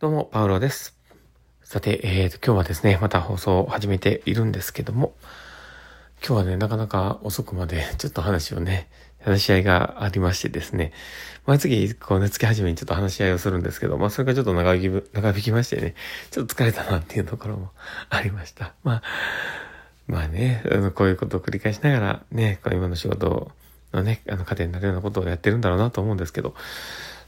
どうも、パウロです。さて、えーと、今日はですね、また放送を始めているんですけども、今日はね、なかなか遅くまでちょっと話をね、話し合いがありましてですね、毎月、こうね、月始めにちょっと話し合いをするんですけど、まあ、それがちょっと長引き、長引きましてね、ちょっと疲れたなっていうところも ありました。まあ、まあね、あの、こういうことを繰り返しながらね、こう今の仕事のね、あの、家庭になるようなことをやってるんだろうなと思うんですけど、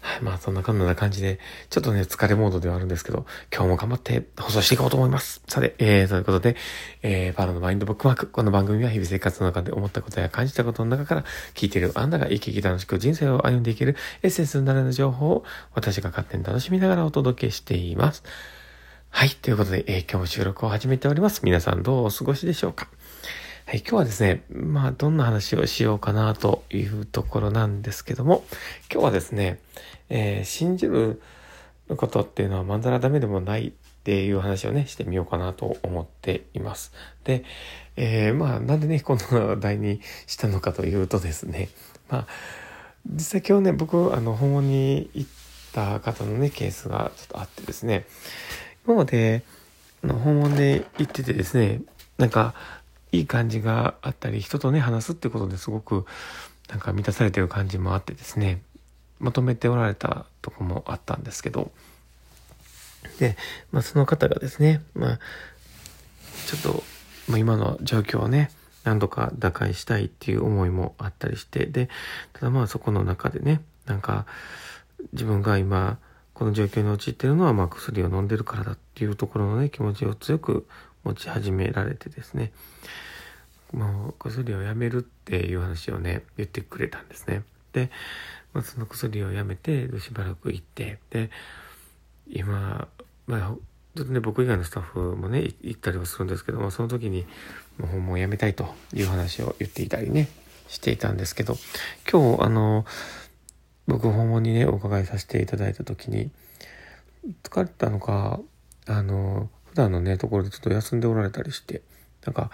はい、まあそんなかんな感じで、ちょっとね、疲れモードではあるんですけど、今日も頑張って放送していこうと思います。さて、えー、ということで、えー、パラのマインドブックマーク。この番組は日々生活の中で思ったことや感じたことの中から、聞いているあんたが生き生き楽しく人生を歩んでいけるエッセンスになる情報を私が勝手に楽しみながらお届けしています。はい、ということで、えー、今日も収録を始めております。皆さんどうお過ごしでしょうか？はい、今日はですね、まあ、どんな話をしようかなというところなんですけども、今日はですね、えー、信じることっていうのはまんざらダメでもないっていう話をね、してみようかなと思っています。で、えー、まあ、なんでね、この題にしたのかというとですね、まあ、実際今日ね、僕、あの、訪問に行った方のね、ケースがちょっとあってですね、今まで、の、訪問で行っててですね、なんか、いい感じがあったり、人とね、話すってことですごく、なんか満たされてる感じもあってですね、まとめておられたとこもあったんですけど、で、まあその方がですね、まあ、ちょっと、まあ今の状況をね、何度か打開したいっていう思いもあったりして、で、ただまあそこの中でね、なんか、自分が今、この状況に陥っているのは、まあ薬を飲んでるからだっていうところのね、気持ちを強く持ち始められてですねもう薬をやめるっていう話をね言ってくれたんですね。で、まあ、その薬をやめてしばらく行ってで今まあちょっとね僕以外のスタッフもね行ったりはするんですけどもその時にもう訪問をやめたいという話を言っていたりねしていたんですけど今日あの僕訪問にねお伺いさせていただいた時に疲れたのかあの普段のね、ところでちょっと休んでおられたりして、なんか、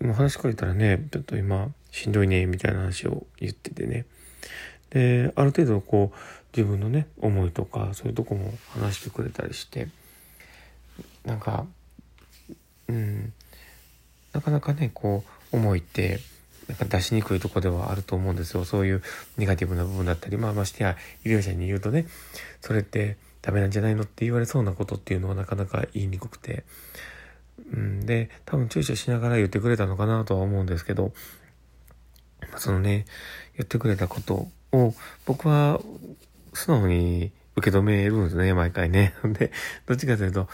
もう話しかけたらね、ちょっと今、しんどいね、みたいな話を言っててね。で、ある程度こう、自分のね、思いとか、そういうとこも話してくれたりして、なんか、うん、なかなかね、こう、思いって、なんか出しにくいとこではあると思うんですよ。そういうネガティブな部分だったり、まあましてや医療者に言うとね、それってダメなんじゃないのって言われそうなことっていうのはなかなか言いにくくて、うん、で、多分躊躇しながら言ってくれたのかなとは思うんですけど、そのね、言ってくれたことを僕は素直に受け止めるんですね、毎回ね。で、どっちかというと、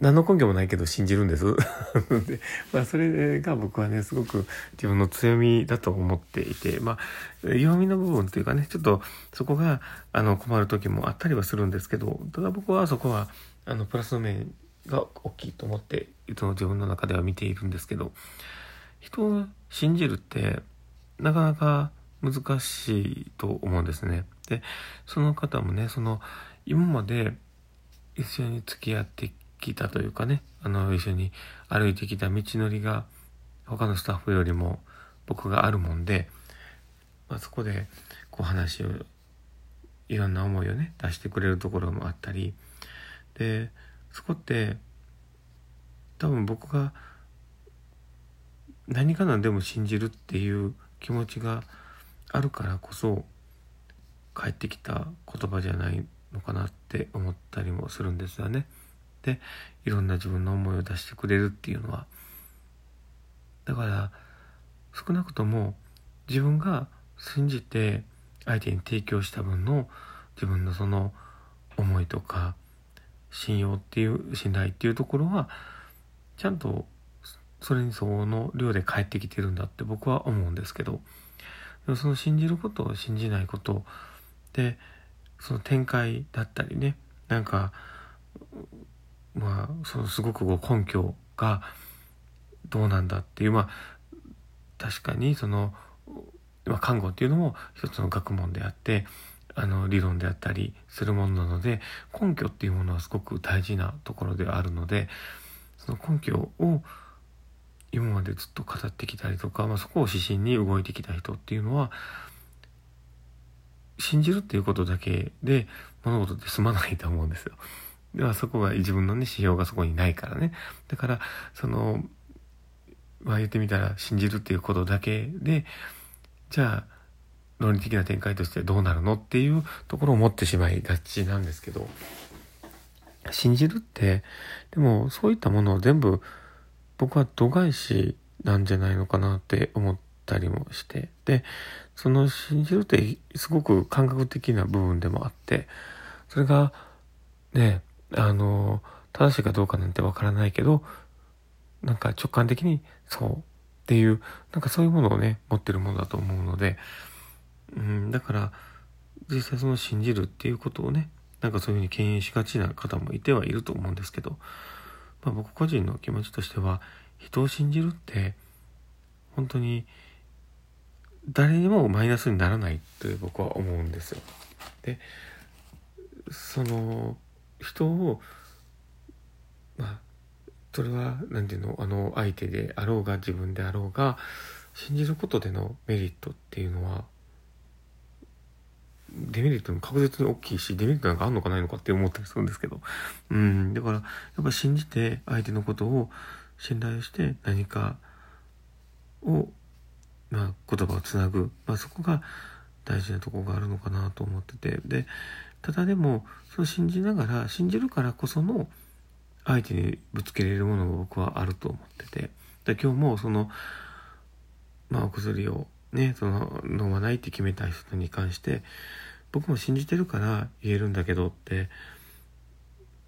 何の根拠もないけど信じるんです。で、まあそれが僕はね、すごく自分の強みだと思っていて、まあ弱みの部分っていうかね、ちょっとそこがあの困る時もあったりはするんですけど、ただ僕はそこはあのプラスの面が大きいと思って、いつも自分の中では見ているんですけど、人を信じるってなかなか難しいと思うんですね。で、その方もね、その今まで一緒に付き合ってきたというかね、あの、一緒に歩いてきた道のりが、他のスタッフよりも僕があるもんで、まあ、そこで、こう話を、いろんな思いをね、出してくれるところもあったり、で、そこって、多分僕が何か何でも信じるっていう気持ちがあるからこそ帰ってきた言葉じゃないのかなって思ったりもするんですよね。でいろんな自分の思いを出してくれるっていうのは。だから少なくとも自分が信じて相手に提供した分の自分のその思いとか信用っていう信頼っていうところはちゃんとそれに相応の量で返ってきてるんだって僕は思うんですけど。その信じることを信じないことでその展開だったりねなんかまあそのすごくこう根拠がどうなんだっていうまあ確かにその、まあ、看護っていうのも一つの学問であってあの理論であったりするものなので根拠っていうものはすごく大事なところであるのでその根拠を今までずっと語ってきたりとか、まあ、そこを指針に動いてきた人っていうのは信じるっていうことだけで物事って済まないと思うんですよ。ではそこが自分のね、指標がそこにないからね。だから、その、まあ言ってみたら信じるっていうことだけで、じゃあ、論理的な展開としてどうなるのっていうところを持ってしまいがちなんですけど、信じるって、でもそういったものを全部僕は度外視なんじゃないのかなって思ったりもして、で、その信じるってすごく感覚的な部分でもあって、それがね、あの、正しいかどうかなんてわからないけど、なんか直感的にそうっていう、なんかそういうものをね、持ってるものだと思うので、うん、だから、実際その信じるっていうことをね、なんかそういうふうに敬遠しがちな方もいてはいると思うんですけど、まあ僕個人の気持ちとしては、人を信じるって、本当に誰にもマイナスにならないって僕は思うんですよ。で、その人を、まあ、それは何て言うのあの相手であろうが自分であろうが信じることでのメリットっていうのはデメリットも確実に大きいしデメリットなんかあんのかないのかって思ったりするんですけどうん。だからやっぱ信じて相手のことを信頼して何かを、まあ、言葉をつなぐ、まあ、そこが大事なとこがあるのかなと思ってて。でただでもその信じながら信じるからこその相手にぶつけれるものが僕はあると思ってて。で今日もそのまあお薬をねその飲まないって決めた人に関して僕も信じてるから言えるんだけどって。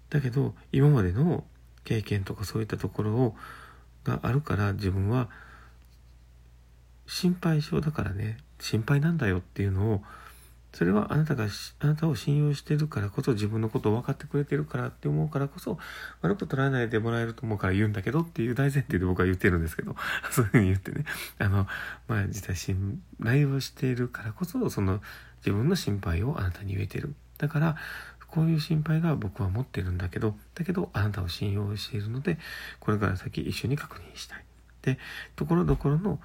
だけど今までの経験とかそういったところをがあるから自分は心配性だからね心配なんだよっていうのをそれはあなたがあなたを信用してるからこそ自分のことを分かってくれてるからって思うからこそ悪く捉えないでもらえると思うから言うんだけどっていう大前提で僕は言ってるんですけど。そういうふうに言ってね。あのまあ実際信頼をしているからこそその自分の心配をあなたに言えてる。だからこういう心配が僕は持ってるんだけど。だけどあなたを信用しているのでこれから先一緒に確認したい。でところどころの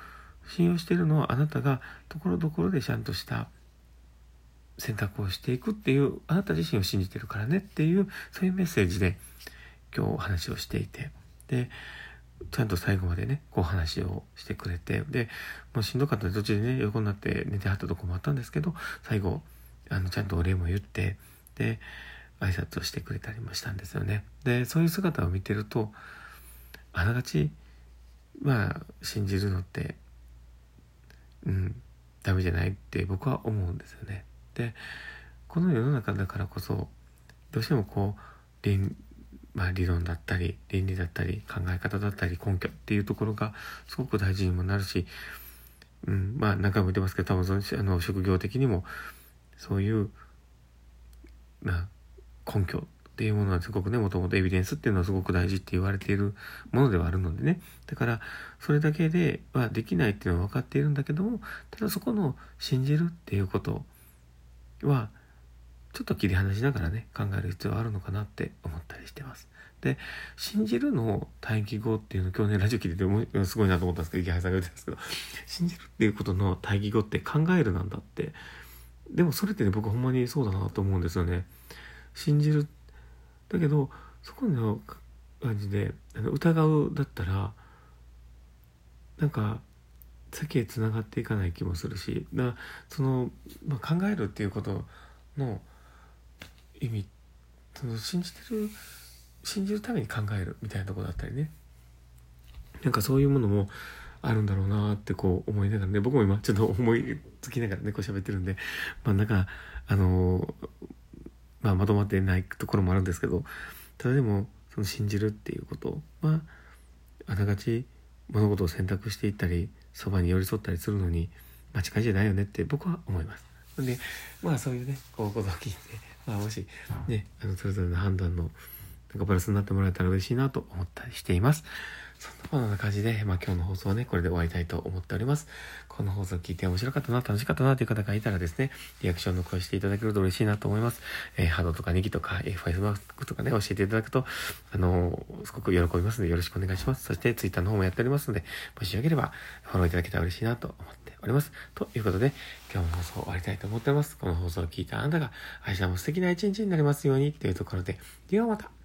信用しているのはあなたがところどころでちゃんとした選択をしていくっていうあなた自身を信じてるからねっていうそういうメッセージで今日お話をしていてでちゃんと最後までねこう話をしてくれてでもうしんどかったら途中でね横になって寝てはったとこもあったんですけど最後あのちゃんとお礼も言ってで挨拶をしてくれたりもしたんですよね。でそういう姿を見てるとあながちまあ信じるのってうんダメじゃないって僕は思うんですよね。でこの世の中だからこそどうしてもこう倫,、まあ、理論だったり倫理だったり考え方だったり根拠っていうところがすごく大事にもなるし、うん、まあ何回も言ってますけど多分そのあの職業的にもそういう、ま、根拠っていうものはすごくねもともとエビデンスっていうのはすごく大事って言われているものではあるのでね。だからそれだけではできないっていうのは分かっているんだけどもただそこの信じるっていうことはちょっと切り離しながらね考える必要あるのかなって思ったりしてます。で信じるの対義語っていうの今日ねラジオ聞いててすごいなと思ったんですけど池原さんが言ってたんですけど信じるっていうことの対義語って考えるなんだってでもそれってね僕ほんまにそうだなと思うんですよね。信じるだけどそこの感じで疑うだったらなんか先へつながっていかない気もするしだその、まあ、考えるっていうことの意味その信じてる信じるために考えるみたいなとこだったりね。なんかそういうものもあるんだろうなってこう思いながらね僕も今ちょっと思いつきながらねこう喋ってるんでまあなんかあのまあまとまってないところもあるんですけどただでもその信じるっていうことはあながち物事を選択していったりそばに寄り添ったりするのに間違いじゃないよねって僕は思います。でまあそういうねこうことを聞いて、まあ、もしねあのそれぞれの判断のなんかプラスになってもらえたら嬉しいなと思ったりしています。そんなこんな感じで、まあ今日の放送はね、これで終わりたいと思っております。この放送を聞いて面白かったな、楽しかったなという方がいたらですね、リアクションの声していただけると嬉しいなと思います。えー、ハードとかネギとか、えー、ファイスマークとかね、教えていただくと、あのー、すごく喜びますのでよろしくお願いします。そして、ツイッターの方もやっておりますので、もしよければ、フォローいただけたら嬉しいなと思っております。ということで、今日の放送終わりたいと思っております。この放送を聞いたあなたが、明日も素敵な一日になりますようにというところで、ではまた。